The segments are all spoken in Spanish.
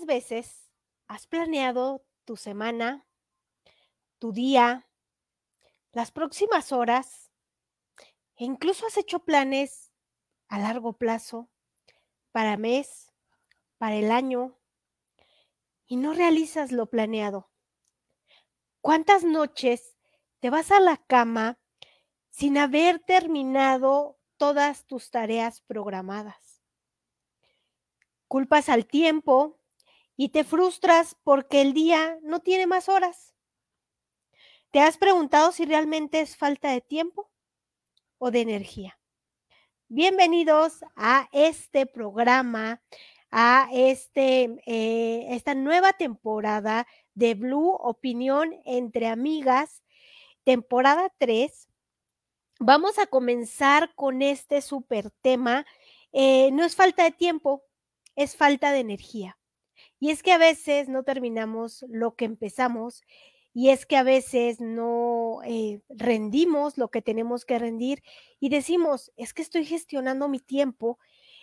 ¿Cuántas veces has planeado tu semana, tu día, las próximas horas e incluso has hecho planes a largo plazo, para mes, para el año, y no realizas lo planeado? ¿Cuántas noches te vas a la cama sin haber terminado todas tus tareas programadas? Culpas al tiempo y te frustras porque el día no tiene más horas. ¿Te has preguntado si realmente es falta de tiempo o de energía? Bienvenidos a este programa, a este, eh, esta nueva temporada de Blue Opinión entre Amigas, temporada 3. Vamos a comenzar con este súper tema. Eh, no es falta de tiempo, es falta de energía. Y es que a veces no terminamos lo que empezamos y es que a veces no eh, rendimos lo que tenemos que rendir y decimos, es que estoy gestionando mi tiempo,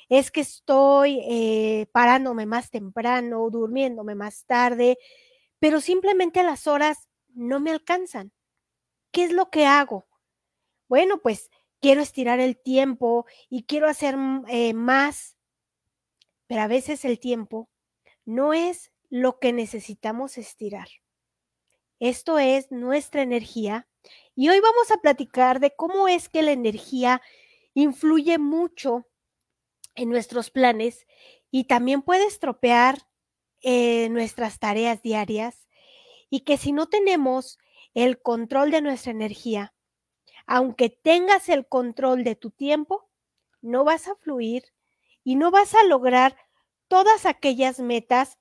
es que estoy eh, parándome más temprano, durmiéndome más tarde, pero simplemente las horas no me alcanzan. ¿Qué es lo que hago? Bueno, pues quiero estirar el tiempo y quiero hacer mm, eh, más, pero a veces el tiempo no es lo que necesitamos estirar. Esto es nuestra energía y hoy vamos a platicar de cómo es que la energía influye mucho en nuestros planes y también puede estropear eh, nuestras tareas diarias y que si no tenemos el control de nuestra energía, aunque tengas el control de tu tiempo, no vas a fluir y no vas a lograr todas aquellas metas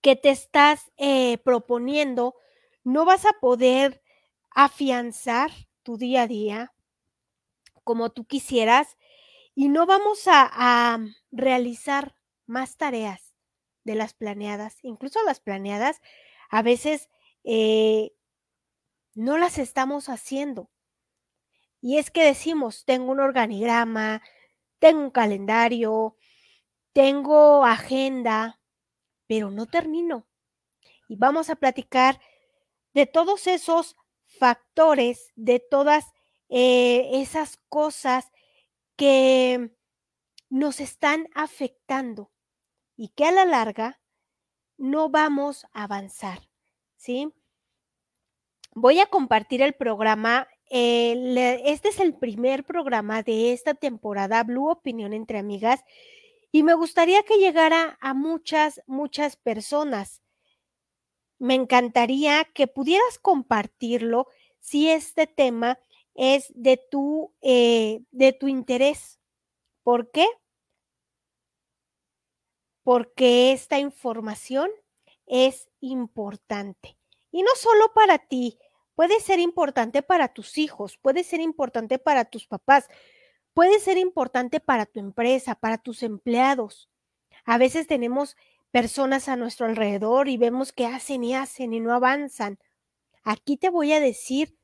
que te estás eh, proponiendo, no vas a poder afianzar tu día a día como tú quisieras y no vamos a, realizar más tareas de las planeadas, incluso las planeadas, a veces eh, no las estamos haciendo. Y es que decimos, tengo un organigrama, tengo un calendario, tengo agenda, pero no termino. Y vamos a platicar de todos esos factores, de todas eh, esas cosas que nos están afectando y que a la larga no vamos a avanzar, ¿sí? Voy a compartir el programa. este es el primer programa de esta temporada, Blue Opinión entre Amigas, y me gustaría que llegara a muchas, muchas personas. Me encantaría que pudieras compartirlo si este tema es de tu, eh, de tu interés. ¿Por qué? Porque esta información es importante. Y no solo para ti, puede ser importante para tus hijos, puede ser importante para tus papás, puede ser importante para tu empresa, para tus empleados. A veces tenemos personas a nuestro alrededor y vemos que hacen y hacen y no avanzan. Aquí te voy a decir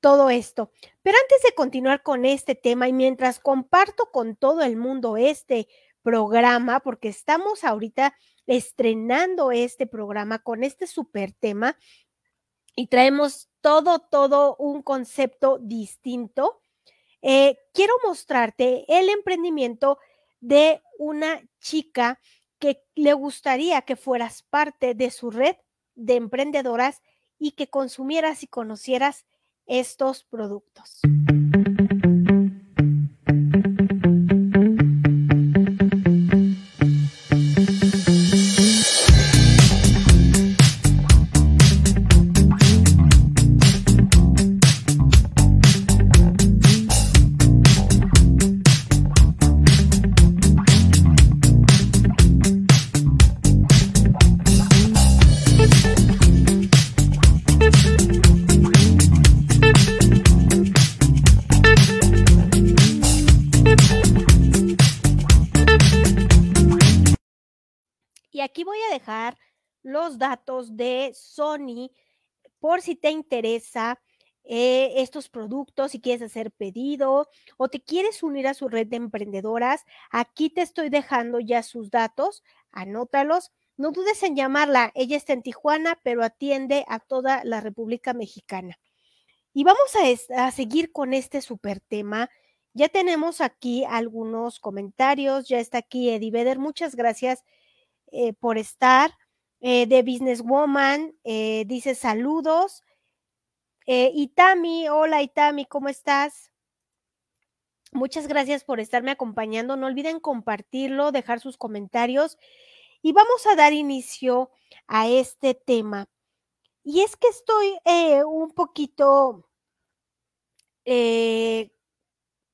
todo esto. Pero antes de continuar con este tema y mientras comparto con todo el mundo este programa, porque estamos ahorita estrenando este programa con este super tema y traemos todo, todo un concepto distinto. Eh, quiero mostrarte el emprendimiento de una chica que le gustaría que fueras parte de su red de emprendedoras y que consumieras y conocieras estos productos. Datos de Sony por si te interesa eh, estos productos, si quieres hacer pedido o te quieres unir a su red de emprendedoras. Aquí te estoy dejando ya sus datos. anótalos. No dudes en llamarla. Ella está en Tijuana, pero atiende a toda la República Mexicana. Y vamos a, a seguir con este super tema. Ya tenemos aquí algunos comentarios. Ya está aquí Eddie Vedder. Muchas gracias eh, por estar. Eh, de Businesswoman eh, dice saludos. Eh, Itami, hola Itami, ¿cómo estás? Muchas gracias por estarme acompañando. No olviden compartirlo, dejar sus comentarios y vamos a dar inicio a este tema. Y es que estoy un poquito,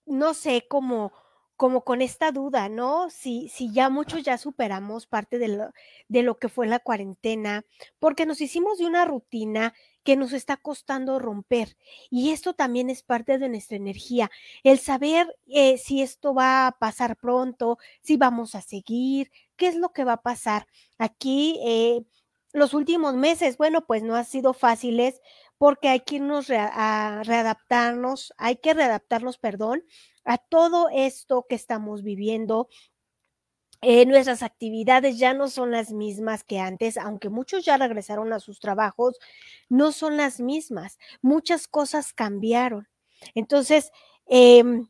no sé, como, como con esta duda, ¿no? Si, si ya muchos ya superamos parte de lo, de lo que fue la cuarentena, porque nos hicimos de una rutina que nos está costando romper. Y esto también es parte de nuestra energía, el saber eh, si esto va a pasar pronto, si vamos a seguir, qué es lo que va a pasar. Aquí, eh, los últimos meses, bueno, pues no han sido fáciles porque hay que irnos a readaptarnos, hay que readaptarnos, perdón, a todo esto que estamos viviendo, eh, nuestras actividades ya no son las mismas que antes, aunque muchos ya regresaron a sus trabajos, no son las mismas. Muchas cosas cambiaron. Entonces, em,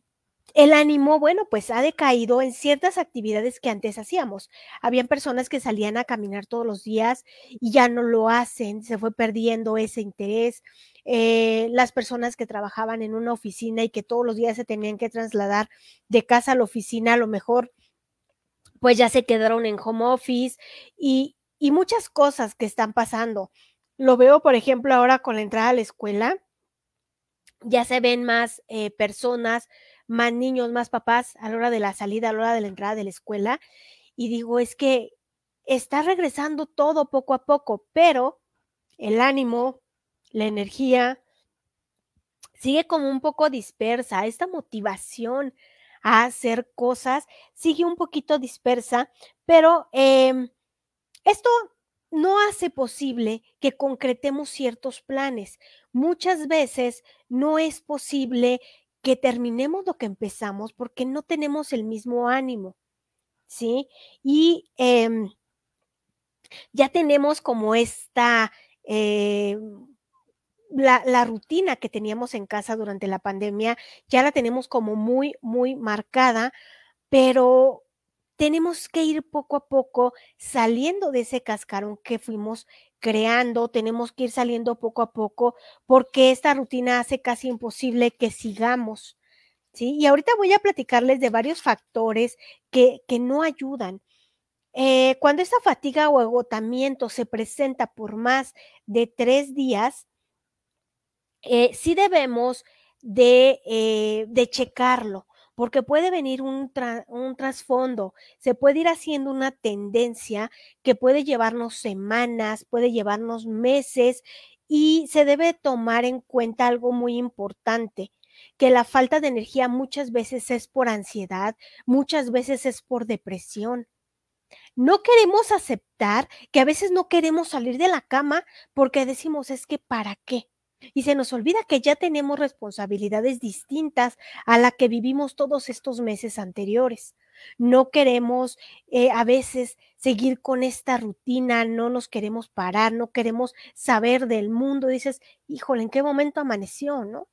el ánimo, bueno, pues ha decaído en ciertas actividades que antes hacíamos. Habían personas que salían a caminar todos los días y ya no lo hacen, se fue perdiendo ese interés. Eh, las personas que trabajaban en una oficina y que todos los días se tenían que trasladar de casa a la oficina, a lo mejor pues ya se quedaron en home office y, muchas cosas que están pasando. Lo veo, por ejemplo, ahora con la entrada a la escuela, ya se ven más eh, personas, más niños, más papás a la hora de la salida, a la hora de la entrada de la escuela. Y digo, es que está regresando todo poco a poco, pero el ánimo, la energía, sigue como un poco dispersa, esta motivación a hacer cosas, sigue un poquito dispersa, pero em, esto no hace posible que concretemos ciertos planes. Muchas veces no es posible que terminemos lo que empezamos porque no tenemos el mismo ánimo, ¿sí? Y em, ya tenemos como esta... Eh, la, rutina que teníamos en casa durante la pandemia ya la tenemos como muy, muy marcada, pero tenemos que ir poco a poco saliendo de ese cascarón que fuimos creando, tenemos que ir saliendo poco a poco porque esta rutina hace casi imposible que sigamos. ¿sí? Y ahorita voy a platicarles de varios factores que, que no ayudan. Eh, cuando esta fatiga o agotamiento se presenta por más de tres días, eh, sí debemos de, eh, de, checarlo, porque puede venir un, un trasfondo, se puede ir haciendo una tendencia que puede llevarnos semanas, puede llevarnos meses y se debe tomar en cuenta algo muy importante que la falta de energía muchas veces es por ansiedad, muchas veces es por depresión. No queremos aceptar que a veces no queremos salir de la cama porque decimos es que ¿para qué? Y se nos olvida que ya tenemos responsabilidades distintas a la que vivimos todos estos meses anteriores. No queremos eh, a veces seguir con esta rutina, no nos queremos parar, no queremos saber del mundo. Dices, híjole, ¿en qué momento amaneció, no?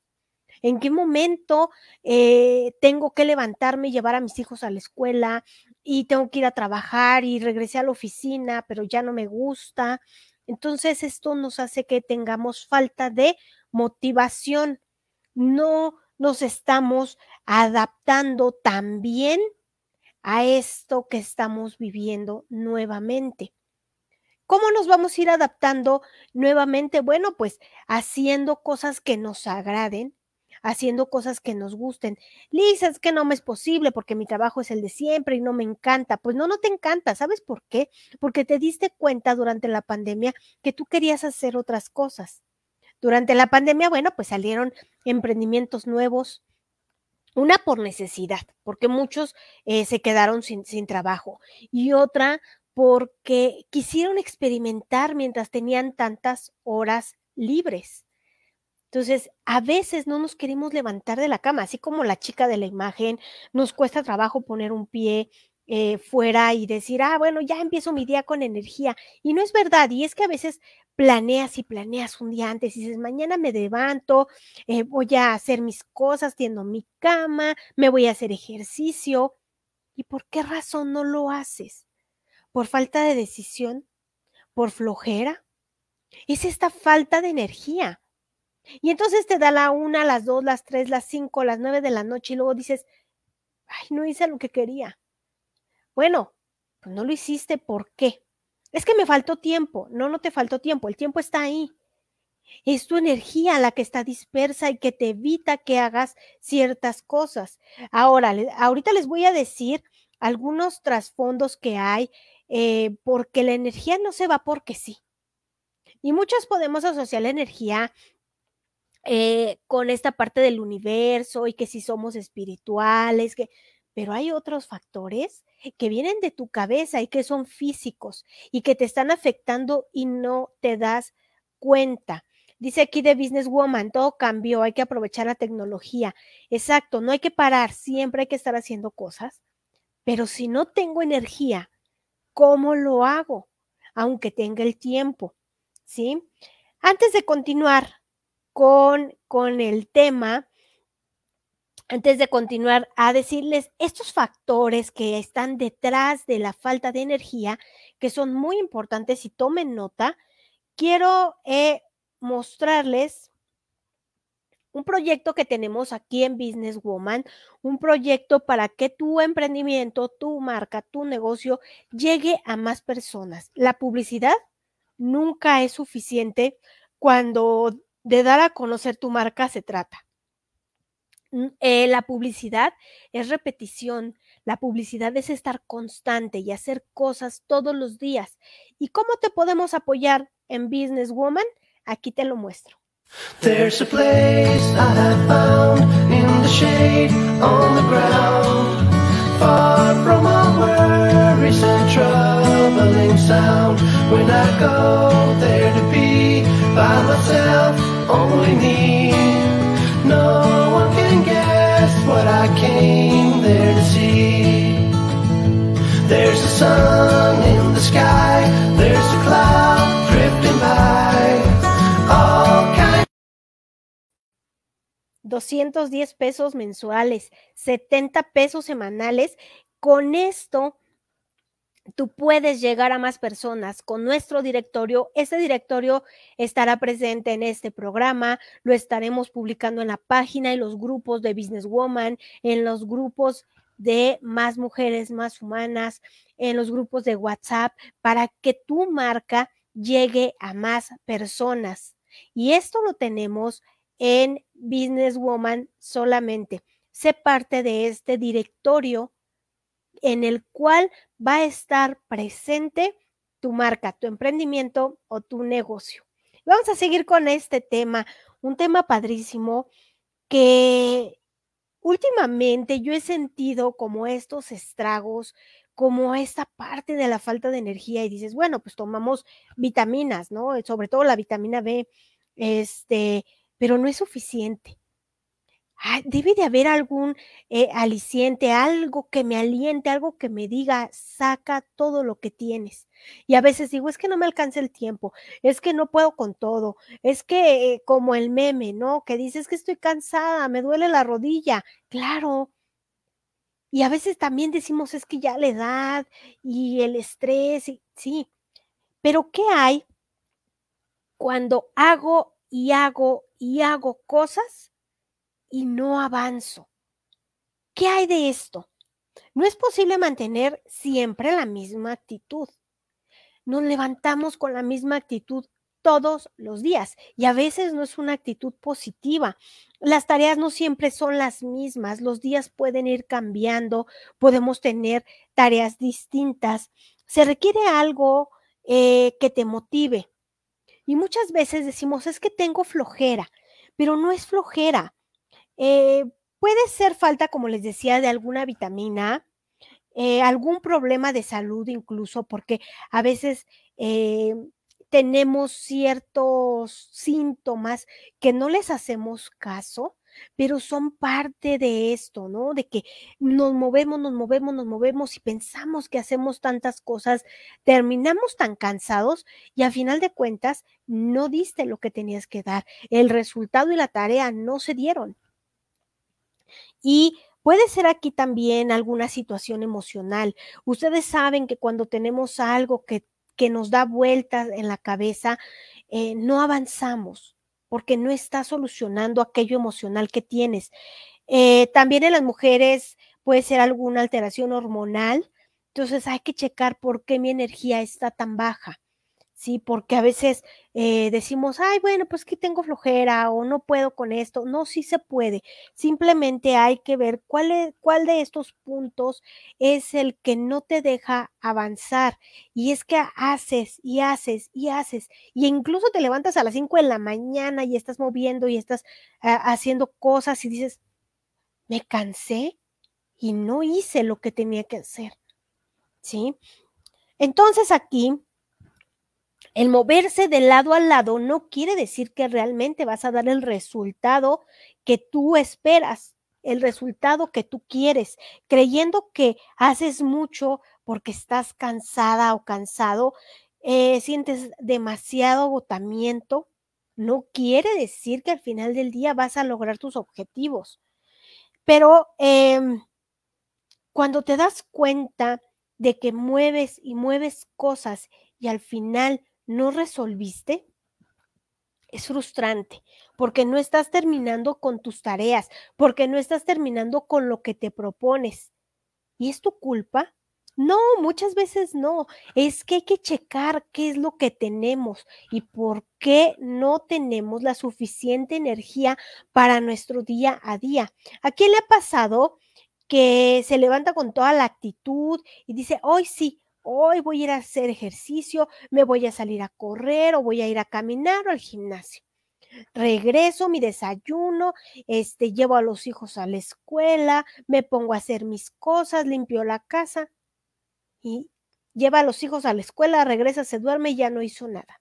¿En qué momento eh, tengo que levantarme y llevar a mis hijos a la escuela y tengo que ir a trabajar y regresé a la oficina, pero ya no me gusta? Entonces, esto nos hace que tengamos falta de motivación. No nos estamos adaptando también a esto que estamos viviendo nuevamente. ¿Cómo nos vamos a ir adaptando nuevamente? Bueno, pues haciendo cosas que nos agraden, haciendo cosas que nos gusten. Lisa, es que no me es posible porque mi trabajo es el de siempre y no me encanta. Pues no, no te encanta. ¿Sabes por qué? Porque te diste cuenta durante la pandemia que tú querías hacer otras cosas. Durante la pandemia, bueno, pues salieron emprendimientos nuevos, una por necesidad, porque muchos eh, se quedaron sin, sin trabajo, y otra porque quisieron experimentar mientras tenían tantas horas libres. Entonces, a veces no nos queremos levantar de la cama, así como la chica de la imagen, nos cuesta trabajo poner un pie eh, fuera y decir, ah, bueno, ya empiezo mi día con energía. Y no es verdad, y es que a veces planeas y planeas un día antes y dices, mañana me levanto, eh, voy a hacer mis cosas, tiendo mi cama, me voy a hacer ejercicio. ¿Y por qué razón no lo haces? ¿Por falta de decisión? ¿Por flojera? Es esta falta de energía. Y entonces te da la una, las dos, las tres, las cinco, las nueve de la noche y luego dices, ay, no hice lo que quería. Bueno, pues no lo hiciste, ¿por qué? Es que me faltó tiempo. No, no te faltó tiempo, el tiempo está ahí. Es tu energía la que está dispersa y que te evita que hagas ciertas cosas. Ahora, ahorita les voy a decir algunos trasfondos que hay, eh, porque la energía no se va porque sí. Y muchos podemos asociar la energía eh, con esta parte del universo y que si somos espirituales, que, pero hay otros factores que vienen de tu cabeza y que son físicos y que te están afectando y no te das cuenta. Dice aquí de Businesswoman, todo cambió, hay que aprovechar la tecnología. Exacto, no hay que parar, siempre hay que estar haciendo cosas. Pero si no tengo energía, ¿cómo lo hago? Aunque tenga el tiempo, ¿sí? Antes de continuar con, con el tema, antes de continuar a decirles estos factores que están detrás de la falta de energía, que son muy importantes y tomen nota, quiero eh, mostrarles un proyecto que tenemos aquí en Business Woman, un proyecto para que tu emprendimiento, tu marca, tu negocio llegue a más personas. La publicidad nunca es suficiente cuando de dar a conocer tu marca se trata. Eh, la publicidad es repetición, la publicidad es estar constante y hacer cosas todos los días. ¿Y cómo te podemos apoyar en Business Woman? Aquí te lo muestro. There's a place I have found in the shade on the ground, far from all worries and troubling sound. When I go there to be by myself, only me. No one can guess what I came there to see. There's a sun in the sky, there's a cloud drifting by. All kinds 210 pesos mensuales, 70 pesos semanales. Con esto tú puedes llegar a más personas con nuestro directorio. Este directorio estará presente en este programa, lo estaremos publicando en la página, en los grupos de Business Woman, en los grupos de más mujeres, más humanas, en los grupos de WhatsApp, para que tu marca llegue a más personas. Y esto lo tenemos en Business Woman solamente. Sé parte de este directorio en el cual va a estar presente tu marca, tu emprendimiento o tu negocio. Vamos a seguir con este tema, un tema padrísimo que últimamente yo he sentido como estos estragos, como esta parte de la falta de energía y dices, bueno, pues tomamos vitaminas, ¿no? Sobre todo la vitamina B, este, pero no es suficiente debe de haber algún eh, aliciente, algo que me aliente, algo que me diga, saca todo lo que tienes. Y a veces digo, es que no me alcanza el tiempo, es que no puedo con todo, es que eh, como el meme, ¿no? Que dices que estoy cansada, me duele la rodilla. Claro. Y a veces también decimos, es que ya la edad y el estrés, y, sí. Pero ¿qué hay cuando hago y hago y hago cosas? Y no avanzo. ¿Qué hay de esto? No es posible mantener siempre la misma actitud. Nos levantamos con la misma actitud todos los días y a veces no es una actitud positiva. Las tareas no siempre son las mismas, los días pueden ir cambiando, podemos tener tareas distintas. Se requiere algo eh, que te motive. Y muchas veces decimos, es que tengo flojera, pero no es flojera, eh, puede ser falta, como les decía, de alguna vitamina, eh, algún problema de salud incluso, porque a veces eh, tenemos ciertos síntomas que no les hacemos caso. pero son parte de esto, ¿no? De que nos movemos, nos movemos, nos movemos y pensamos que hacemos tantas cosas, terminamos tan cansados y a final de cuentas no diste lo que tenías que dar. El resultado y la tarea no se dieron. Y Puede ser aquí también alguna situación emocional. Ustedes saben que cuando tenemos algo que, que nos da vueltas en la cabeza, eh, no avanzamos porque no está solucionando aquello emocional que tienes. Eh, también en las mujeres puede ser alguna alteración hormonal, entonces hay que checar por qué mi energía está tan baja. ¿Sí? Porque a veces eh, decimos, ay, bueno, pues que tengo flojera o no puedo con esto. No, sí se puede. Simplemente hay que ver cuál, es, cuál de estos puntos es el que no te deja avanzar. Y es que haces y haces y haces. Y incluso te levantas a las 5 de la mañana y estás moviendo y estás ah, haciendo cosas y dices, me cansé y no hice lo que tenía que hacer. ¿Sí? Entonces aquí el moverse de lado a lado no quiere decir que realmente vas a dar el resultado que tú esperas, el resultado que tú quieres, creyendo que haces mucho porque estás cansada o cansado, eh, sientes demasiado agotamiento, no quiere decir que al final del día vas a lograr tus objetivos. Pero em, cuando te das cuenta de que mueves y mueves cosas y al final no resolviste, es frustrante porque no estás terminando con tus tareas, porque no estás terminando con lo que te propones. ¿Y es tu culpa? No, muchas veces no. Es que hay que checar qué es lo que tenemos y por qué no tenemos la suficiente energía para nuestro día a día. ¿A quién le ha pasado que se levanta con toda la actitud y dice, hoy sí, hoy voy a ir a hacer ejercicio, me voy a salir a correr o voy a ir a caminar o al gimnasio. Regreso, mi desayuno, este, llevo a los hijos a la escuela, me pongo a hacer mis cosas, limpio la casa y lleva a los hijos a la escuela, regresa, se duerme y ya no hizo nada.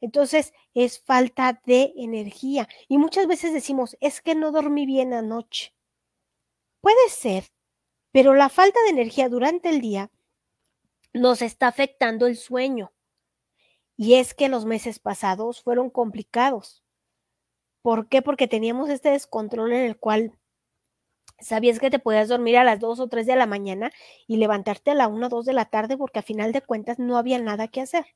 Entonces es falta de energía. Y muchas veces decimos, es que no dormí bien anoche. Puede ser, pero la falta de energía durante el día nos está afectando el sueño. Y es que los meses pasados fueron complicados. ¿Por qué? Porque teníamos este descontrol en el cual sabías que te podías dormir a las 2 o 3 de la mañana y levantarte a la 1 o 2 de la tarde porque a final de cuentas no había nada que hacer.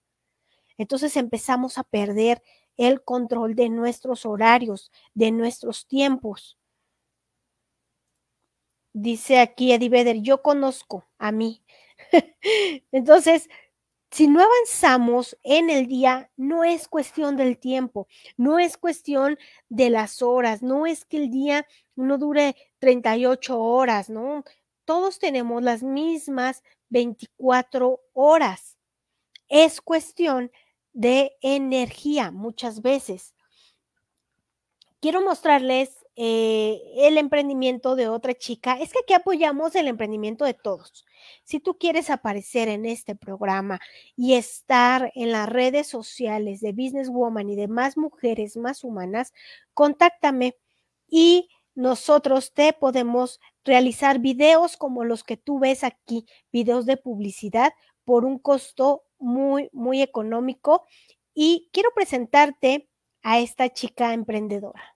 Entonces empezamos a perder el control de nuestros horarios, de nuestros tiempos. Dice aquí Eddie Vedder, yo conozco a mí, Entonces, si no avanzamos en el día, no es cuestión del tiempo, no es cuestión de las horas, no es que el día no dure 38 horas, ¿no? Todos tenemos las mismas 24 horas. Es cuestión de energía muchas veces. Quiero mostrarles eh, el emprendimiento de otra chica. Es que aquí apoyamos el emprendimiento de todos. Si tú quieres aparecer en este programa y estar en las redes sociales de Business Woman y de más mujeres más humanas, contáctame y nosotros te podemos realizar videos como los que tú ves aquí, videos de publicidad por un costo muy, muy económico. Y quiero presentarte a esta chica emprendedora.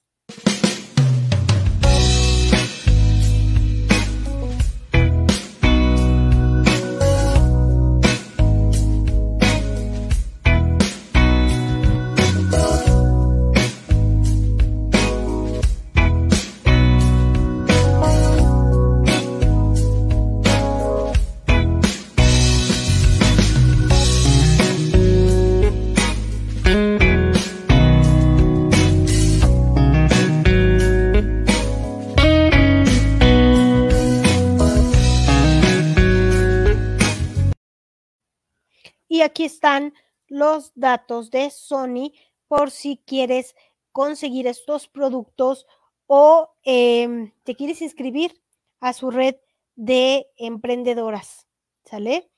Y aquí están los datos de Sony por si quieres conseguir estos productos o em, te quieres inscribir a su red de emprendedoras. ¿Sale?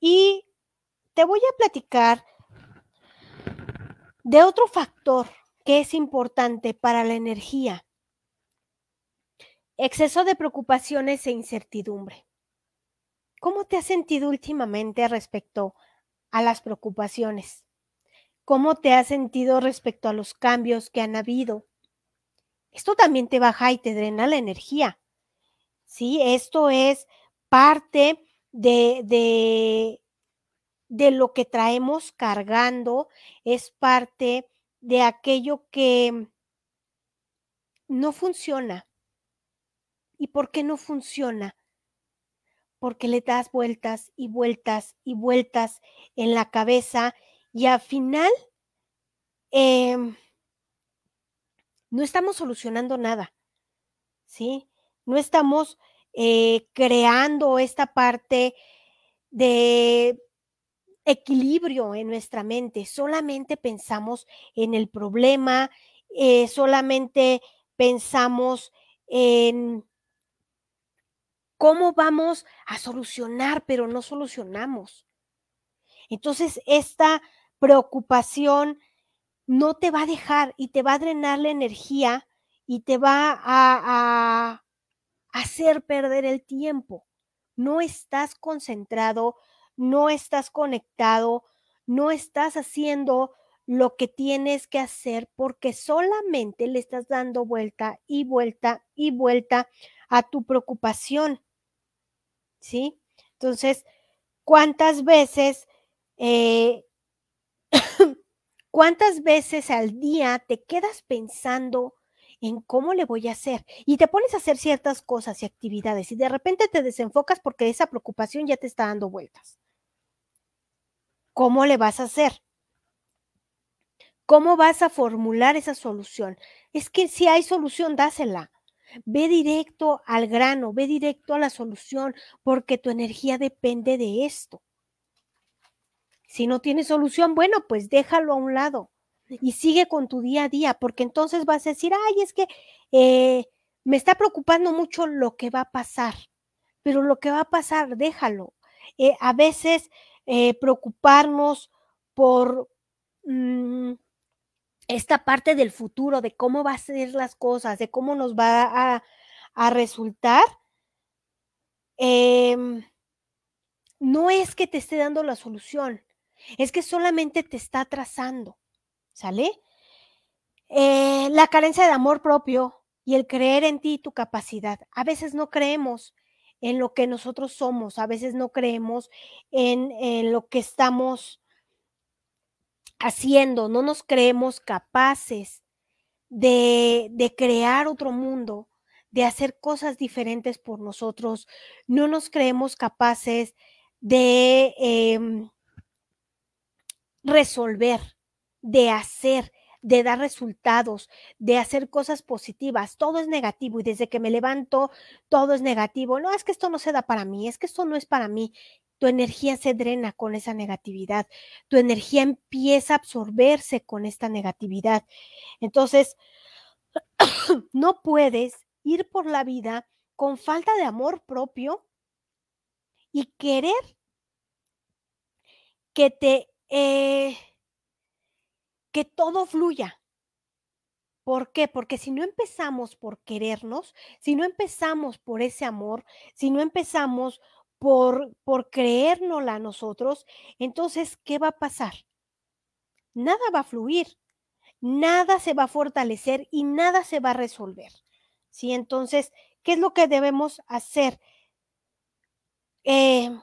Y te voy a platicar de otro factor que es importante para la energía. Exceso de preocupaciones e incertidumbre. ¿Cómo te has sentido últimamente respecto a las preocupaciones? ¿Cómo te has sentido respecto a los cambios que han habido? Esto también te baja y te drena la energía. ¿Sí? Esto es parte de, de, de lo que traemos cargando, es parte de aquello que no funciona. ¿Y por qué no funciona? Porque le das vueltas y vueltas y vueltas en la cabeza y al final eh, no estamos solucionando nada, ¿sí? No estamos eh, creando esta parte de equilibrio en nuestra mente, solamente pensamos en el problema, eh, solamente pensamos en cómo vamos a solucionar, pero no solucionamos. Entonces, esta preocupación no te va a dejar y te va a drenar la energía y te va a, a hacer perder el tiempo. No estás concentrado, no estás conectado, no estás haciendo lo que tienes que hacer porque solamente le estás dando vuelta y vuelta y vuelta a tu preocupación. ¿Sí? Entonces, ¿cuántas veces, eh, cuántas veces al día te quedas pensando en cómo le voy a hacer y te pones a hacer ciertas cosas y actividades y de repente te desenfocas porque esa preocupación ya te está dando vueltas? ¿Cómo le vas a hacer? ¿Cómo vas a formular esa solución? Es que si hay solución, dásela. Ve directo al grano, ve directo a la solución, porque tu energía depende de esto. Si no tienes solución, bueno, pues déjalo a un lado y sigue con tu día a día, porque entonces vas a decir, ay, es que eh, me está preocupando mucho lo que va a pasar, pero lo que va a pasar, déjalo. Eh, a veces eh, preocuparnos por mmm, esta parte del futuro, de cómo va a ser las cosas, de cómo nos va a, a resultar, eh, no es que te esté dando la solución, es que solamente te está atrasando, ¿sale? Eh, la carencia de amor propio y el creer en ti y tu capacidad. A veces no creemos en lo que nosotros somos, a veces no creemos en, en lo que estamos haciendo, no nos creemos capaces de, de, crear otro mundo, de hacer cosas diferentes por nosotros, no nos creemos capaces de eh, resolver, de hacer, de dar resultados, de hacer cosas positivas. Todo es negativo y desde que me levanto, todo es negativo. No, es que esto no se da para mí, es que esto no es para mí. Tu energía se drena con esa negatividad, tu energía empieza a absorberse con esta negatividad. Entonces, no puedes ir por la vida con falta de amor propio y querer que te eh, que todo fluya. ¿Por qué? Porque si no empezamos por querernos, si no empezamos por ese amor, si no empezamos por, por creérnosla a nosotros, entonces, ¿qué va a pasar? Nada va a fluir, nada se va a fortalecer y nada se va a resolver. ¿Sí? Entonces, ¿qué es lo que debemos hacer? Eh,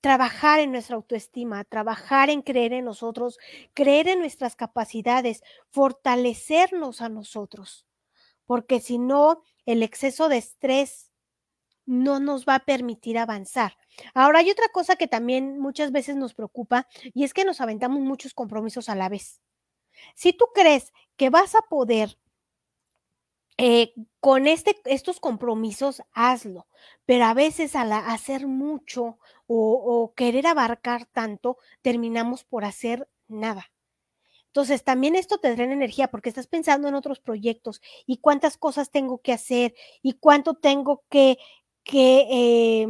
trabajar en nuestra autoestima, trabajar en creer en nosotros, creer en nuestras capacidades, fortalecernos a nosotros, porque si no, el exceso de estrés no nos va a permitir avanzar. Ahora hay otra cosa que también muchas veces nos preocupa y es que nos aventamos muchos compromisos a la vez. Si tú crees que vas a poder eh, con este, estos compromisos, hazlo, pero a veces al hacer mucho o, o querer abarcar tanto, terminamos por hacer nada. Entonces, también esto te drena energía porque estás pensando en otros proyectos y cuántas cosas tengo que hacer y cuánto tengo que, eh,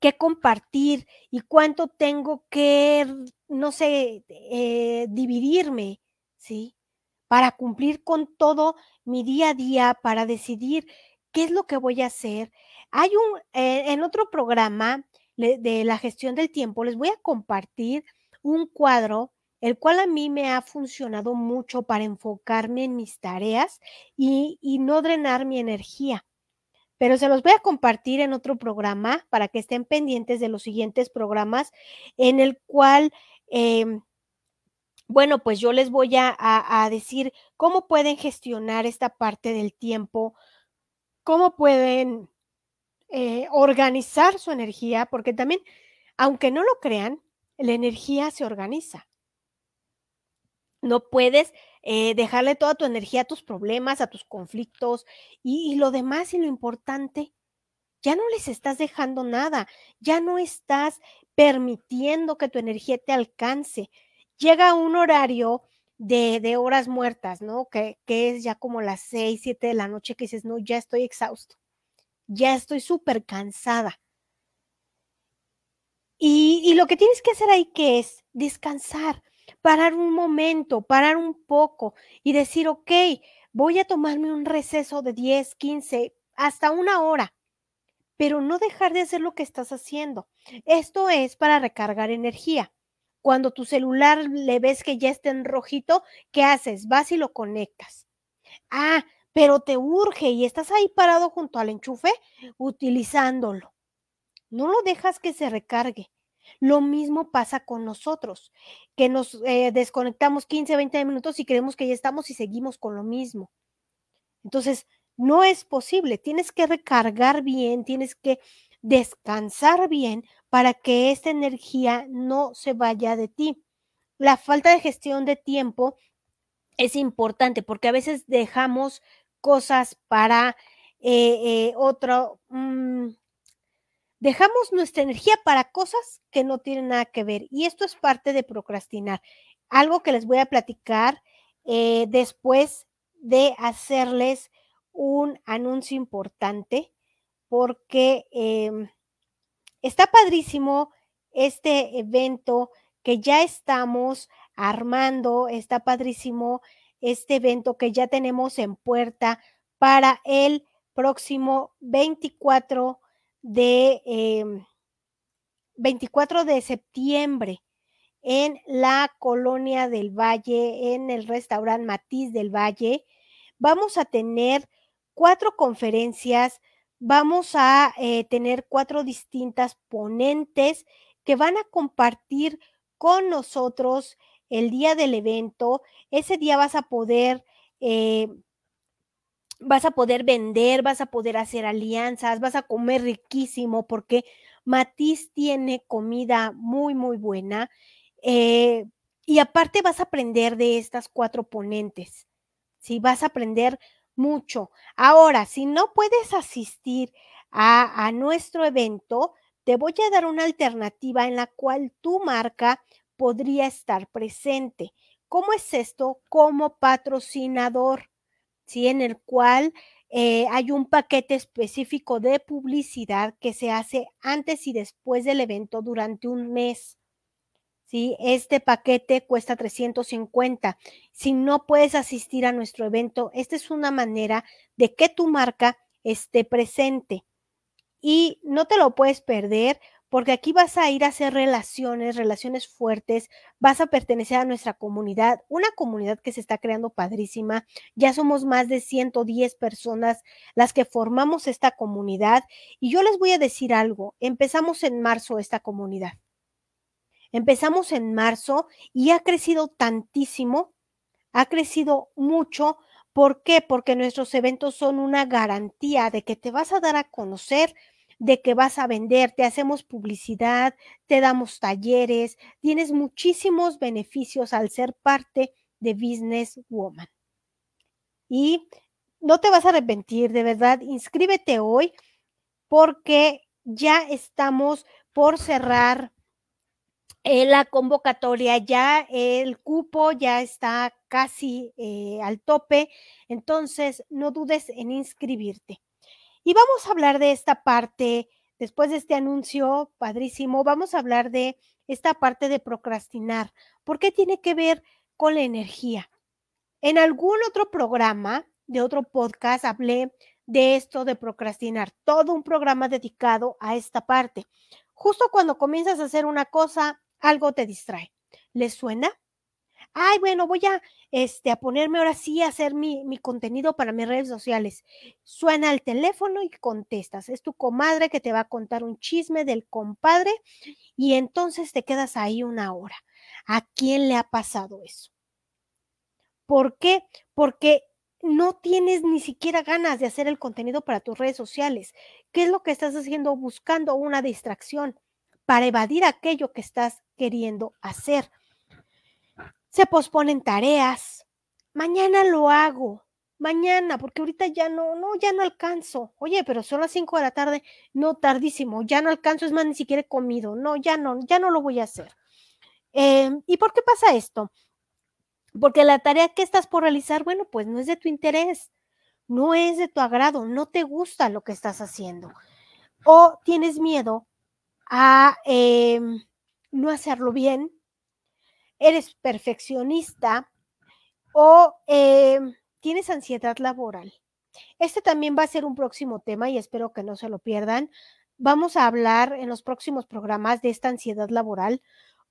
que compartir y cuánto tengo que, no sé, eh, dividirme, ¿sí? Para cumplir con todo mi día a día, para decidir qué es lo que voy a hacer. Hay un, eh, en otro programa de la gestión del tiempo, les voy a compartir un cuadro, el cual a mí me ha funcionado mucho para enfocarme en mis tareas y, y no drenar mi energía pero se los voy a compartir en otro programa para que estén pendientes de los siguientes programas en el cual, em, bueno, pues yo les voy a, decir cómo pueden gestionar esta parte del tiempo, cómo pueden eh, organizar su energía, porque también, aunque no lo crean, la energía se organiza. No puedes eh, dejarle toda tu energía a tus problemas, a tus conflictos y, lo demás y lo importante, ya no les estás dejando nada, ya no estás permitiendo que tu energía te alcance. Llega un horario de, de horas muertas, ¿no? Que, que, es ya como las 6, 7 de la noche que dices, no, ya estoy exhausto, ya estoy súper cansada. Y, y, lo que tienes que hacer ahí, que es descansar, parar un momento, parar un poco y decir, ok, voy a tomarme un receso de 10, 15, hasta una hora, pero no dejar de hacer lo que estás haciendo. Esto es para recargar energía. Cuando tu celular le ves que ya está en rojito, ¿qué haces? Vas y lo conectas. Ah, pero te urge y estás ahí parado junto al enchufe utilizándolo. No lo dejas que se recargue. Lo mismo pasa con nosotros, que nos eh, desconectamos 15, 20 minutos y creemos que ya estamos y seguimos con lo mismo. Entonces, no es posible. Tienes que recargar bien, tienes que descansar bien para que esta energía no se vaya de ti. La falta de gestión de tiempo es importante porque a veces dejamos cosas para eh, eh, otro, mm, Dejamos nuestra energía para cosas que no tienen nada que ver y esto es parte de procrastinar. Algo que les voy a platicar eh, después de hacerles un anuncio importante porque em, está padrísimo este evento que ya estamos armando, está padrísimo este evento que ya tenemos en puerta para el próximo 24 de 24 em, de septiembre en la colonia del Valle, en el restaurante Matiz del Valle. Vamos a tener cuatro conferencias, vamos a eh, tener cuatro distintas ponentes que van a compartir con nosotros el día del evento. Ese día vas a poder eh, vas a poder vender, vas a poder hacer alianzas, vas a comer riquísimo porque Matiz tiene comida muy, muy buena. Eh, y aparte vas a aprender de estas cuatro ponentes, ¿sí? Vas a aprender mucho. Ahora, si no puedes asistir a, a nuestro evento, te voy a dar una alternativa en la cual tu marca podría estar presente. ¿Cómo es esto? Como patrocinador. ¿Sí? En el cual eh, hay un paquete específico de publicidad que se hace antes y después del evento durante un mes. ¿sí? Este paquete cuesta 350. Si no puedes asistir a nuestro evento, esta es una manera de que tu marca esté presente. Y no te lo puedes perder porque aquí vas a ir a hacer relaciones, relaciones fuertes, vas a pertenecer a nuestra comunidad, una comunidad que se está creando padrísima. Ya somos más de 110 personas las que formamos esta comunidad y yo les voy a decir algo, empezamos en marzo esta comunidad. Empezamos en marzo y ha crecido tantísimo, ha crecido mucho. ¿Por qué? Porque nuestros eventos son una garantía de que te vas a dar a conocer de que vas a vender, te hacemos publicidad, te damos talleres, tienes muchísimos beneficios al ser parte de Business Woman. Y no te vas a arrepentir, de verdad, inscríbete hoy porque ya estamos por cerrar eh, la convocatoria, ya el cupo ya está casi eh, al tope, entonces no dudes en inscribirte. Y vamos a hablar de esta parte, después de este anuncio padrísimo, vamos a hablar de esta parte de procrastinar. ¿Por qué tiene que ver con la energía? En algún otro programa de otro podcast hablé de esto de procrastinar, todo un programa dedicado a esta parte. Justo cuando comienzas a hacer una cosa, algo te distrae. ¿Les suena? Ay, bueno, voy a, este, a ponerme ahora sí a hacer mi, mi contenido para mis redes sociales. Suena el teléfono y contestas. Es tu comadre que te va a contar un chisme del compadre y entonces te quedas ahí una hora. ¿A quién le ha pasado eso? ¿Por qué? Porque no tienes ni siquiera ganas de hacer el contenido para tus redes sociales. ¿Qué es lo que estás haciendo? Buscando una distracción para evadir aquello que estás queriendo hacer. Se posponen tareas. Mañana lo hago. Mañana, porque ahorita ya no, no, ya no alcanzo. Oye, pero son las 5 de la tarde, no tardísimo, ya no alcanzo, es más, ni siquiera he comido. No, ya no, ya no lo voy a hacer. Em, ¿Y por qué pasa esto? Porque la tarea que estás por realizar, bueno, pues no es de tu interés, no es de tu agrado, no te gusta lo que estás haciendo. O tienes miedo a em, no hacerlo bien, eres perfeccionista o em, tienes ansiedad laboral. Este también va a ser un próximo tema y espero que no se lo pierdan. Vamos a hablar en los próximos programas de esta ansiedad laboral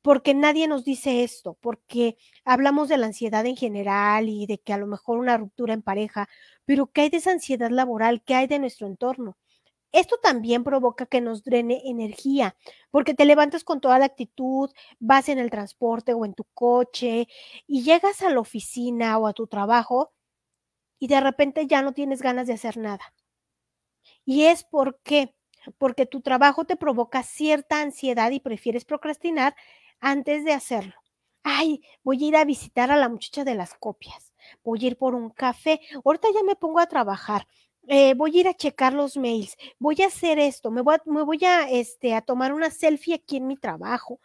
porque nadie nos dice esto, porque hablamos de la ansiedad en general y de que a lo mejor una ruptura en pareja, pero ¿qué hay de esa ansiedad laboral? ¿Qué hay de nuestro entorno? Esto también provoca que nos drene energía, porque te levantas con toda la actitud, vas en el transporte o en tu coche y llegas a la oficina o a tu trabajo y de repente ya no tienes ganas de hacer nada. Y es porque porque tu trabajo te provoca cierta ansiedad y prefieres procrastinar antes de hacerlo. Ay, voy a ir a visitar a la muchacha de las copias, voy a ir por un café, ahorita ya me pongo a trabajar, eh, voy a ir a checar los mails, voy a hacer esto, me voy a, me voy a, este, a tomar una selfie aquí en mi trabajo.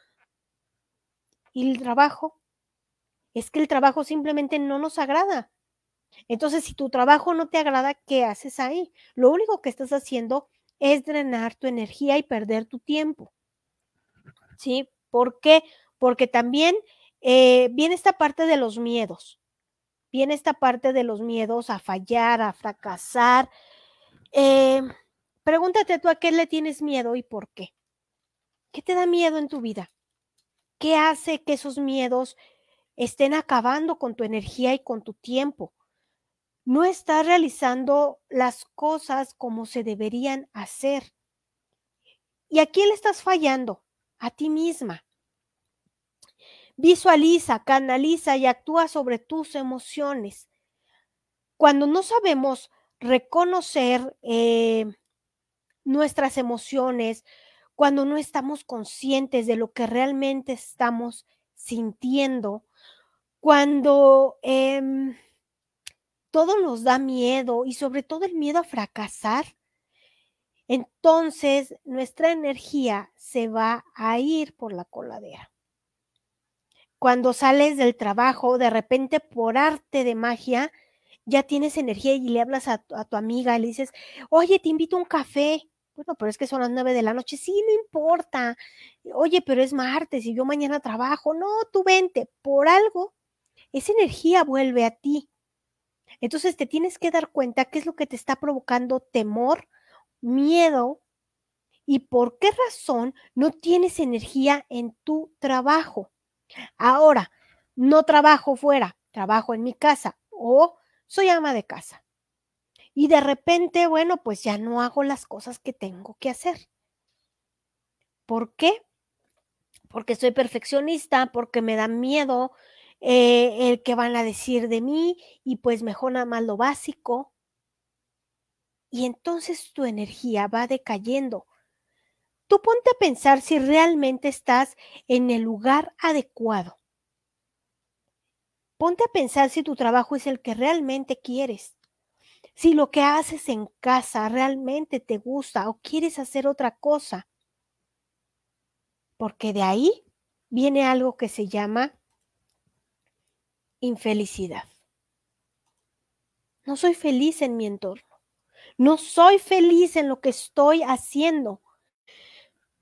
¿Y el trabajo? Es que el trabajo simplemente no nos agrada. Entonces, si tu trabajo no te agrada, ¿qué haces ahí? Lo único que estás haciendo es drenar tu energía y perder tu tiempo. ¿Sí? ¿Por qué? Porque también eh, viene esta parte de los miedos, viene esta parte de los miedos a fallar, a fracasar. Eh, pregúntate tú a qué le tienes miedo y por qué. ¿Qué te da miedo en tu vida? ¿Qué hace que esos miedos estén acabando con tu energía y con tu tiempo? No estás realizando las cosas como se deberían hacer. ¿Y a quién le estás fallando? A ti misma. Visualiza, canaliza y actúa sobre tus emociones. Cuando no sabemos reconocer eh, nuestras emociones, cuando no estamos conscientes de lo que realmente estamos sintiendo, cuando em, todo nos da miedo y sobre todo el miedo a fracasar, entonces nuestra energía se va a ir por la coladera cuando sales del trabajo, de repente por arte de magia, ya tienes energía y le hablas a, tu amiga y le dices, oye, te invito a un café. Bueno, pero es que son las nueve de la noche. Sí, no importa. Oye, pero es martes y yo mañana trabajo. No, tú vente. Por algo, esa energía vuelve a ti. Entonces te tienes que dar cuenta qué es lo que te está provocando temor, miedo y por qué razón no tienes energía en tu trabajo. Ahora, no trabajo fuera, trabajo en mi casa o soy ama de casa. Y de repente, bueno, pues ya no hago las cosas que tengo que hacer. ¿Por qué? Porque soy perfeccionista, porque me da miedo eh, el que van a decir de mí y pues mejor nada más lo básico. Y entonces tu energía va decayendo ponte a pensar si realmente estás en el lugar adecuado. Ponte a pensar si tu trabajo es el que realmente quieres. Si lo que haces en casa realmente te gusta o quieres hacer otra cosa. Porque de ahí viene algo que se llama infelicidad. No soy feliz en mi entorno. No soy feliz en lo que estoy haciendo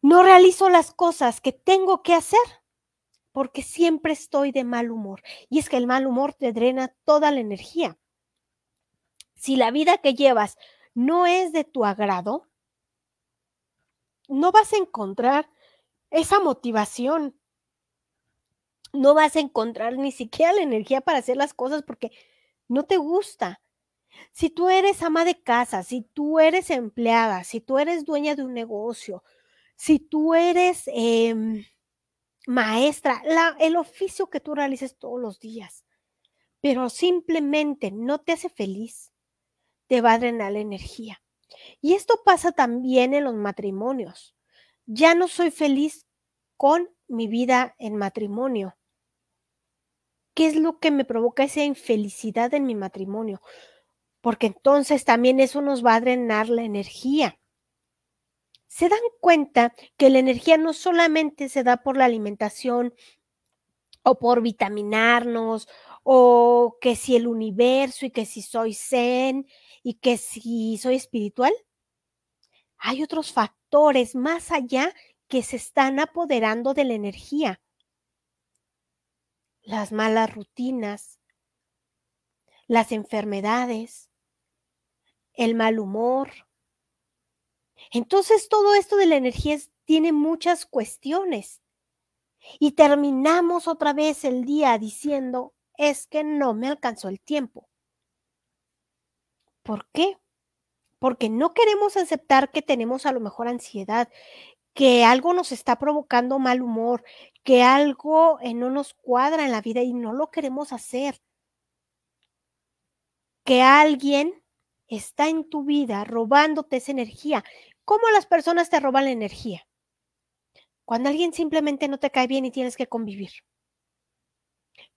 no realizo las cosas que tengo que hacer porque siempre estoy de mal humor. Y es que el mal humor te drena toda la energía. Si la vida que llevas no es de tu agrado, no vas a encontrar esa motivación. No vas a encontrar ni siquiera la energía para hacer las cosas porque no te gusta. Si tú eres ama de casa, si tú eres empleada, si tú eres dueña de un negocio, si tú eres em, maestra, el oficio que tú realices todos los días, pero simplemente no te hace feliz, te va a drenar la energía. Y esto pasa también en los matrimonios. Ya no soy feliz con mi vida en matrimonio. ¿Qué es lo que me provoca esa infelicidad en mi matrimonio? Porque entonces también eso nos va a drenar la energía se dan cuenta que la energía no solamente se da por la alimentación o por vitaminarnos o que si el universo y que si soy zen y que si soy espiritual. Hay otros factores más allá que se están apoderando de la energía. Las malas rutinas, las enfermedades, el mal humor, entonces todo esto de la energía tiene muchas cuestiones. Y terminamos otra vez el día diciendo, es que no me alcanzó el tiempo. ¿Por qué? Porque no queremos aceptar que tenemos a lo mejor ansiedad, que algo nos está provocando mal humor, que algo eh, no nos cuadra en la vida y no lo queremos hacer. Que alguien está en tu vida robándote esa energía ¿Cómo las personas te roban la energía? Cuando alguien simplemente no te cae bien y tienes que convivir.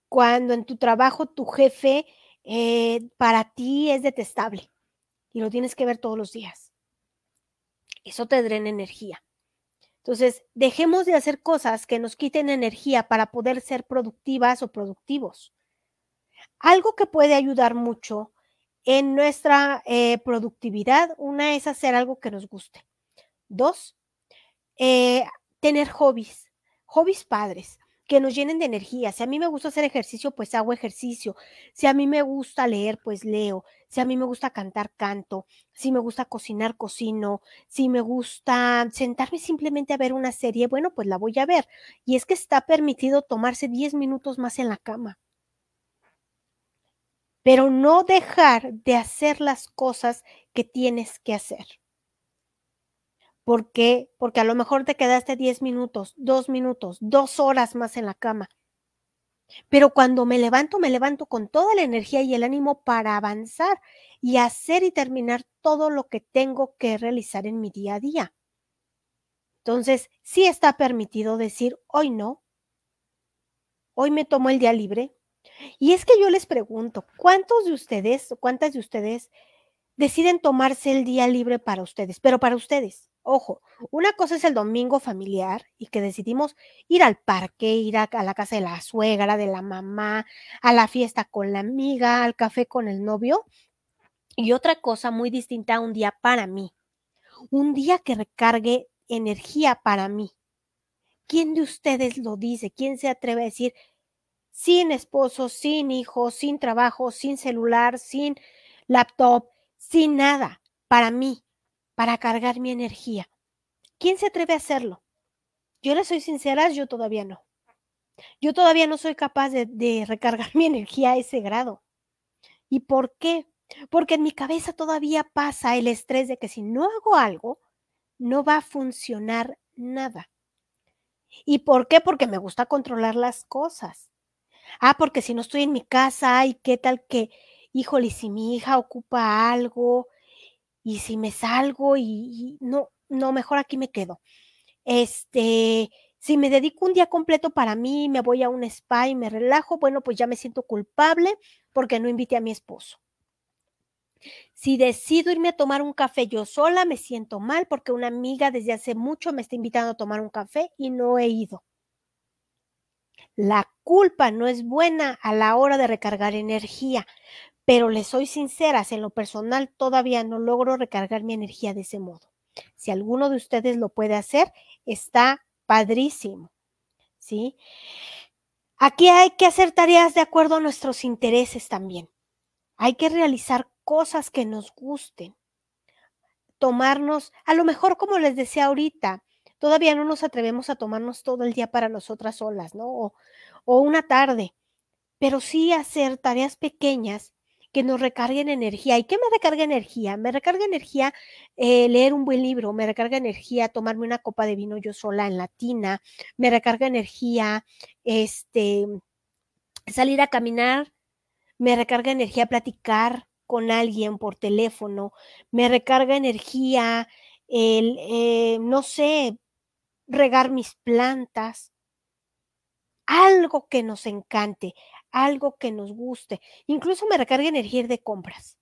Cuando en tu trabajo tu jefe eh, para ti es detestable y lo tienes que ver todos los días. Eso te drena energía. Entonces, dejemos de hacer cosas que nos quiten energía para poder ser productivas o productivos. Algo que puede ayudar mucho en nuestra eh, productividad. Una es hacer algo que nos guste. Dos, eh, tener hobbies, hobbies padres que nos llenen de energía. Si a mí me gusta hacer ejercicio, pues hago ejercicio. Si a mí me gusta leer, pues leo. Si a mí me gusta cantar, canto. Si me gusta cocinar, cocino. Si me gusta sentarme simplemente a ver una serie, bueno, pues la voy a ver. Y es que está permitido tomarse 10 minutos más en la cama pero no dejar de hacer las cosas que tienes que hacer. ¿Por qué? Porque a lo mejor te quedaste 10 minutos, 2 minutos, 2 horas más en la cama. Pero cuando me levanto, me levanto con toda la energía y el ánimo para avanzar y hacer y terminar todo lo que tengo que realizar en mi día a día. Entonces, sí está permitido decir, hoy no, hoy me tomo el día libre, y es que yo les pregunto, ¿cuántos de ustedes, cuántas de ustedes deciden tomarse el día libre para ustedes? Pero para ustedes, ojo, una cosa es el domingo familiar y que decidimos ir al parque, ir a, la casa de la suegra, de la mamá, a la fiesta con la amiga, al café con el novio. Y otra cosa muy distinta, un día para mí, un día que recargue energía para mí. ¿Quién de ustedes lo dice? ¿Quién se atreve a decir, sin esposo, sin hijos, sin trabajo, sin celular, sin laptop, sin nada, para mí, para cargar mi energía. ¿Quién se atreve a hacerlo? Yo le soy sincera, yo todavía no. Yo todavía no soy capaz de, de recargar mi energía a ese grado. ¿Y por qué? Porque en mi cabeza todavía pasa el estrés de que si no hago algo, no va a funcionar nada. ¿Y por qué? Porque me gusta controlar las cosas. Ah, porque si no estoy en mi casa, y qué tal que, híjole, si mi hija ocupa algo y si me salgo y, no, no, mejor aquí me quedo. Este, si me dedico un día completo para mí, me voy a un spa y me relajo, bueno, pues ya me siento culpable porque no invité a mi esposo. Si decido irme a tomar un café yo sola, me siento mal porque una amiga desde hace mucho me está invitando a tomar un café y no he ido. La culpa no es buena a la hora de recargar energía, pero les soy sinceras, en lo personal todavía no logro recargar mi energía de ese modo. Si alguno de ustedes lo puede hacer, está padrísimo. ¿Sí? Aquí hay que hacer tareas de acuerdo a nuestros intereses también. Hay que realizar cosas que nos gusten. Tomarnos, a lo mejor como les decía ahorita, todavía no nos atrevemos a tomarnos todo el día para nosotras solas, ¿no? O, una tarde, pero sí hacer tareas pequeñas que nos recarguen energía. ¿Y qué me recarga energía? Me recarga energía eh, leer un buen libro, me recarga energía tomarme una copa de vino yo sola en la tina, me recarga energía este, salir a caminar, me recarga energía platicar con alguien por teléfono, me recarga energía el, eh, no sé, regar mis plantas, algo que nos encante, algo que nos guste. Incluso me recarga energía de compras.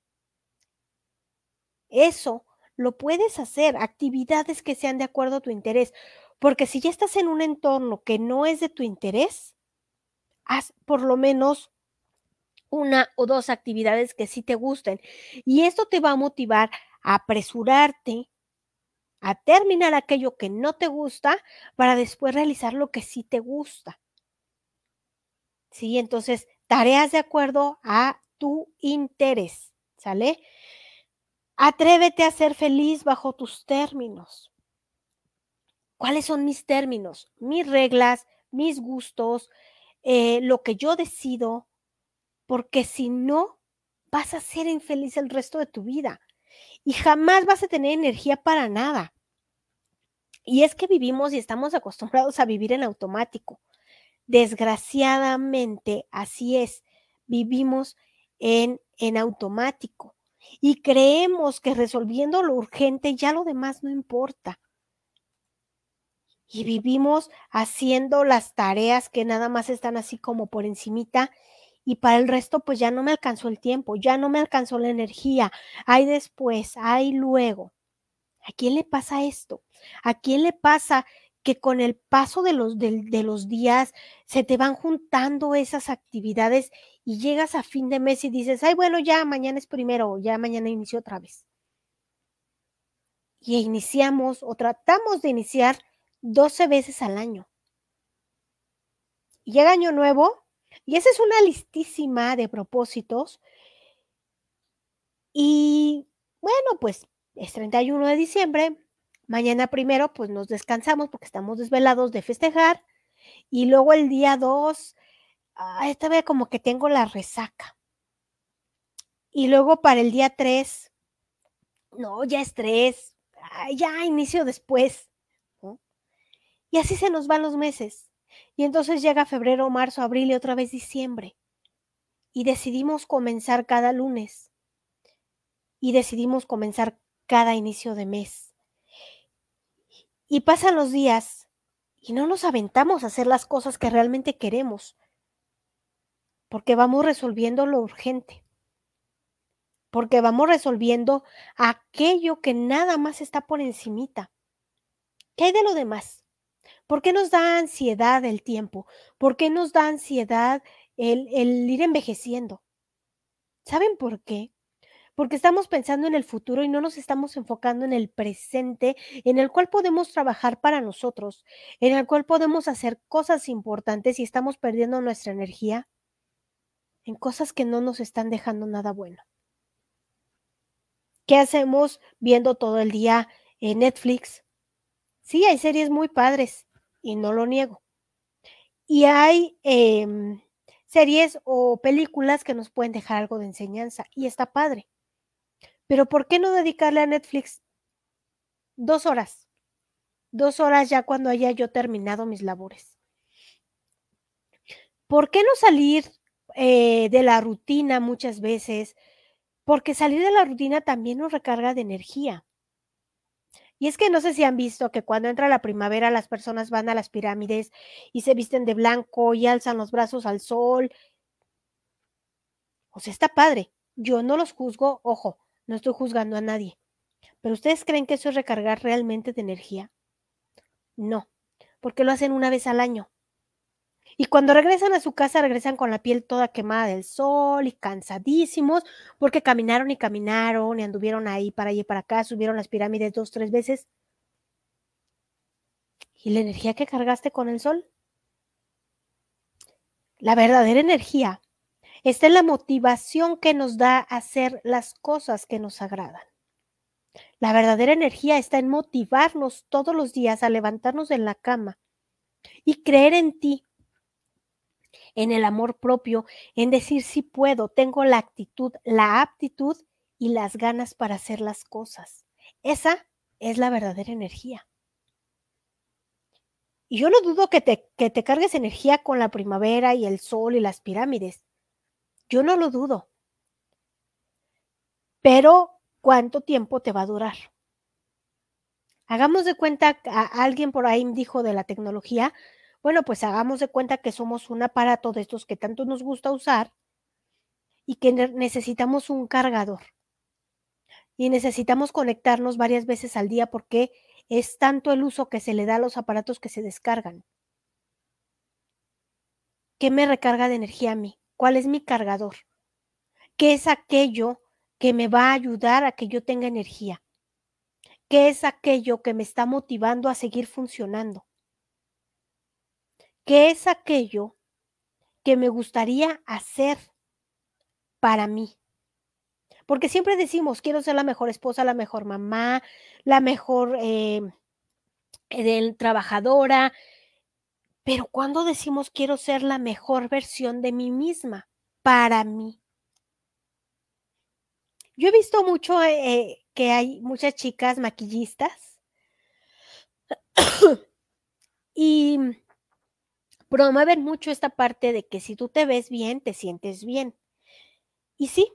Eso lo puedes hacer, actividades que sean de acuerdo a tu interés, porque si ya estás en un entorno que no es de tu interés, haz por lo menos una o dos actividades que sí te gusten. Y esto te va a motivar a apresurarte, a terminar aquello que no te gusta para después realizar lo que sí te gusta. ¿sí? Entonces, tareas de acuerdo a tu interés, ¿sale? Atrévete a ser feliz bajo tus términos. ¿Cuáles son mis términos? Mis reglas, mis gustos, eh, lo que yo decido, porque si no, vas a ser infeliz el resto de tu vida y jamás vas a tener energía para nada. Y es que vivimos y estamos acostumbrados a vivir en automático. Desgraciadamente, así es, vivimos en, en automático y creemos que resolviendo lo urgente ya lo demás no importa. Y vivimos haciendo las tareas que nada más están así como por encimita y para el resto pues ya no me alcanzó el tiempo, ya no me alcanzó la energía, hay después, hay luego. ¿A quién le pasa esto? ¿A quién le pasa que con el paso de los, de, los días se te van juntando esas actividades y llegas a fin de mes y dices, ay, bueno, ya mañana es primero, ya mañana inicio otra vez. Y iniciamos o tratamos de iniciar 12 veces al año. Y llega año nuevo y esa es una listísima de propósitos. Y bueno, pues es 31 de diciembre, Mañana primero, pues nos descansamos porque estamos desvelados de festejar. Y luego el día 2, esta vez como que tengo la resaca. Y luego para el día 3, no, ya es 3, ya inicio después. Y así se nos van los meses. Y entonces llega febrero, marzo, abril y otra vez diciembre. Y decidimos comenzar cada lunes. Y decidimos comenzar cada inicio de mes. Y pasan los días y no nos aventamos a hacer las cosas que realmente queremos, porque vamos resolviendo lo urgente, porque vamos resolviendo aquello que nada más está por encimita. ¿Qué hay de lo demás? ¿Por qué nos da ansiedad el tiempo? ¿Por qué nos da ansiedad el, el ir envejeciendo? ¿Saben por qué? porque estamos pensando en el futuro y no nos estamos enfocando en el presente, en el cual podemos trabajar para nosotros, en el cual podemos hacer cosas importantes y estamos perdiendo nuestra energía en cosas que no nos están dejando nada bueno. ¿Qué hacemos viendo todo el día en Netflix? Sí, hay series muy padres y no lo niego. Y hay em, series o películas que nos pueden dejar algo de enseñanza y está padre. Pero ¿por qué no dedicarle a Netflix dos horas? Dos horas ya cuando haya yo terminado mis labores. ¿Por qué no salir eh, de la rutina muchas veces? Porque salir de la rutina también nos recarga de energía. Y es que no sé si han visto que cuando entra la primavera las personas van a las pirámides y se visten de blanco y alzan los brazos al sol. O sea, está padre. Yo no los juzgo, ojo, no estoy juzgando a nadie. ¿Pero ustedes creen que eso es recargar realmente de energía? No, porque lo hacen una vez al año. Y cuando regresan a su casa, regresan con la piel toda quemada del sol y cansadísimos, porque caminaron y caminaron y anduvieron ahí para allá y para acá, subieron las pirámides dos, tres veces. ¿Y la energía que cargaste con el sol? La verdadera energía está en la motivación que nos da hacer las cosas que nos agradan. La verdadera energía está en motivarnos todos los días a levantarnos en la cama y creer en ti, en el amor propio, en decir si puedo, tengo la actitud, la aptitud y las ganas para hacer las cosas. Esa es la verdadera energía. Y yo no dudo que te, que te cargues energía con la primavera y el sol y las pirámides. Yo no lo dudo. Pero, ¿cuánto tiempo te va a durar? Hagamos de cuenta, a alguien por ahí dijo de la tecnología, bueno, pues hagamos de cuenta que somos un aparato de estos que tanto nos gusta usar y que necesitamos un cargador. Y necesitamos conectarnos varias veces al día porque es tanto el uso que se le da a los aparatos que se descargan. ¿Qué me recarga de energía a mí? ¿Cuál es mi cargador? ¿Qué es aquello que me va a ayudar a que yo tenga energía? ¿Qué es aquello que me está motivando a seguir funcionando? ¿Qué es aquello que me gustaría hacer para mí? Porque siempre decimos, quiero ser la mejor esposa, la mejor mamá, la mejor eh, trabajadora, pero cuando decimos quiero ser la mejor versión de mí misma, para mí. Yo he visto mucho eh, que hay muchas chicas maquillistas y promueven mucho esta parte de que si tú te ves bien, te sientes bien. Y sí,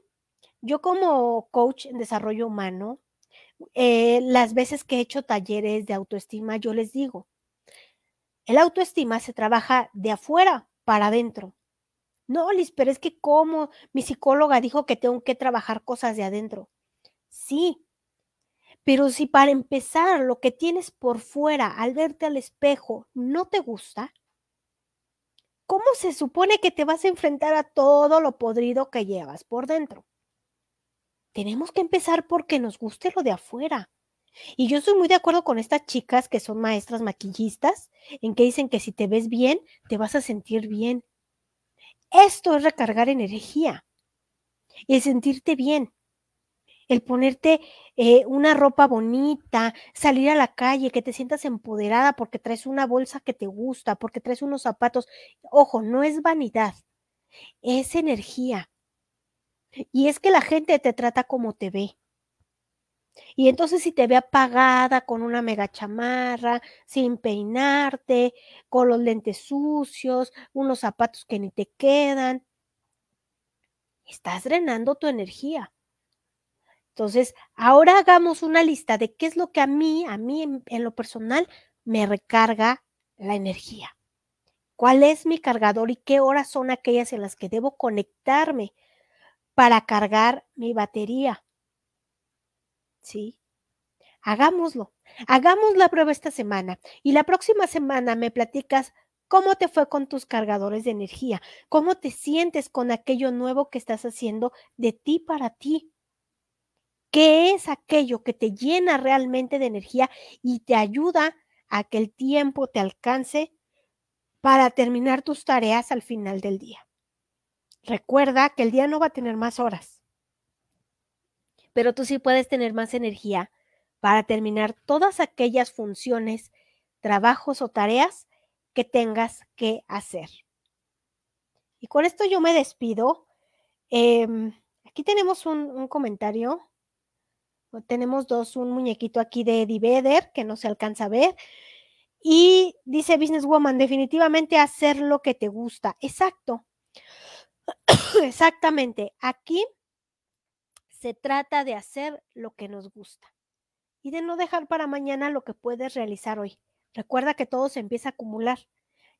yo como coach en desarrollo humano, eh, las veces que he hecho talleres de autoestima, yo les digo, el autoestima se trabaja de afuera para adentro. No, Liz, pero es que como mi psicóloga dijo que tengo que trabajar cosas de adentro. Sí, pero si para empezar lo que tienes por fuera al verte al espejo no te gusta, ¿cómo se supone que te vas a enfrentar a todo lo podrido que llevas por dentro? Tenemos que empezar porque nos guste lo de afuera. Y yo estoy muy de acuerdo con estas chicas que son maestras maquillistas, en que dicen que si te ves bien, te vas a sentir bien. Esto es recargar energía, el sentirte bien, el ponerte eh, una ropa bonita, salir a la calle, que te sientas empoderada porque traes una bolsa que te gusta, porque traes unos zapatos. Ojo, no es vanidad, es energía. Y es que la gente te trata como te ve. Y entonces si te ve apagada con una mega chamarra, sin peinarte, con los lentes sucios, unos zapatos que ni te quedan, estás drenando tu energía. Entonces, ahora hagamos una lista de qué es lo que a mí, a mí en, lo personal, me recarga la energía. ¿Cuál es mi cargador y qué horas son aquellas en las que debo conectarme para cargar mi batería? ¿sí? Hagámoslo. Hagamos la prueba esta semana y la próxima semana me platicas cómo te fue con tus cargadores de energía, cómo te sientes con aquello nuevo que estás haciendo de ti para ti. ¿Qué es aquello que te llena realmente de energía y te ayuda a que el tiempo te alcance para terminar tus tareas al final del día? Recuerda que el día no va a tener más horas pero tú sí puedes tener más energía para terminar todas aquellas funciones, trabajos o tareas que tengas que hacer. Y con esto yo me despido. Em, aquí tenemos un, comentario. Tenemos dos, un muñequito aquí de Eddie Vedder que no se alcanza a ver. Y dice Businesswoman, definitivamente hacer lo que te gusta. Exacto. Exactamente. Aquí se trata de hacer lo que nos gusta y de no dejar para mañana lo que puedes realizar hoy. Recuerda que todo se empieza a acumular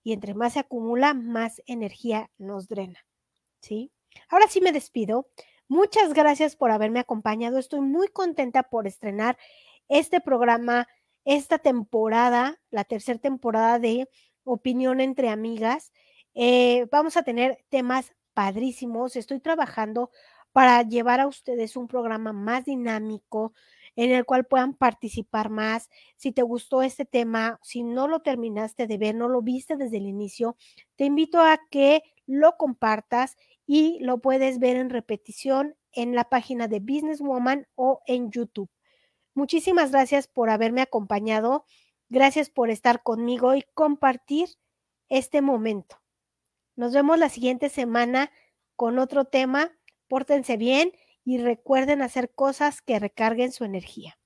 y entre más se acumula, más energía nos drena. ¿Sí? Ahora sí me despido. Muchas gracias por haberme acompañado. Estoy muy contenta por estrenar este programa, esta temporada, la tercera temporada de Opinión entre Amigas. Eh, vamos a tener temas padrísimos. Estoy trabajando para llevar a ustedes un programa más dinámico, en el cual puedan participar más. Si te gustó este tema, si no lo terminaste de ver, no lo viste desde el inicio, te invito a que lo compartas y lo puedes ver en repetición en la página de Businesswoman o en YouTube. Muchísimas gracias por haberme acompañado. Gracias por estar conmigo y compartir este momento. Nos vemos la siguiente semana con otro tema. Pórtense bien y recuerden hacer cosas que recarguen su energía.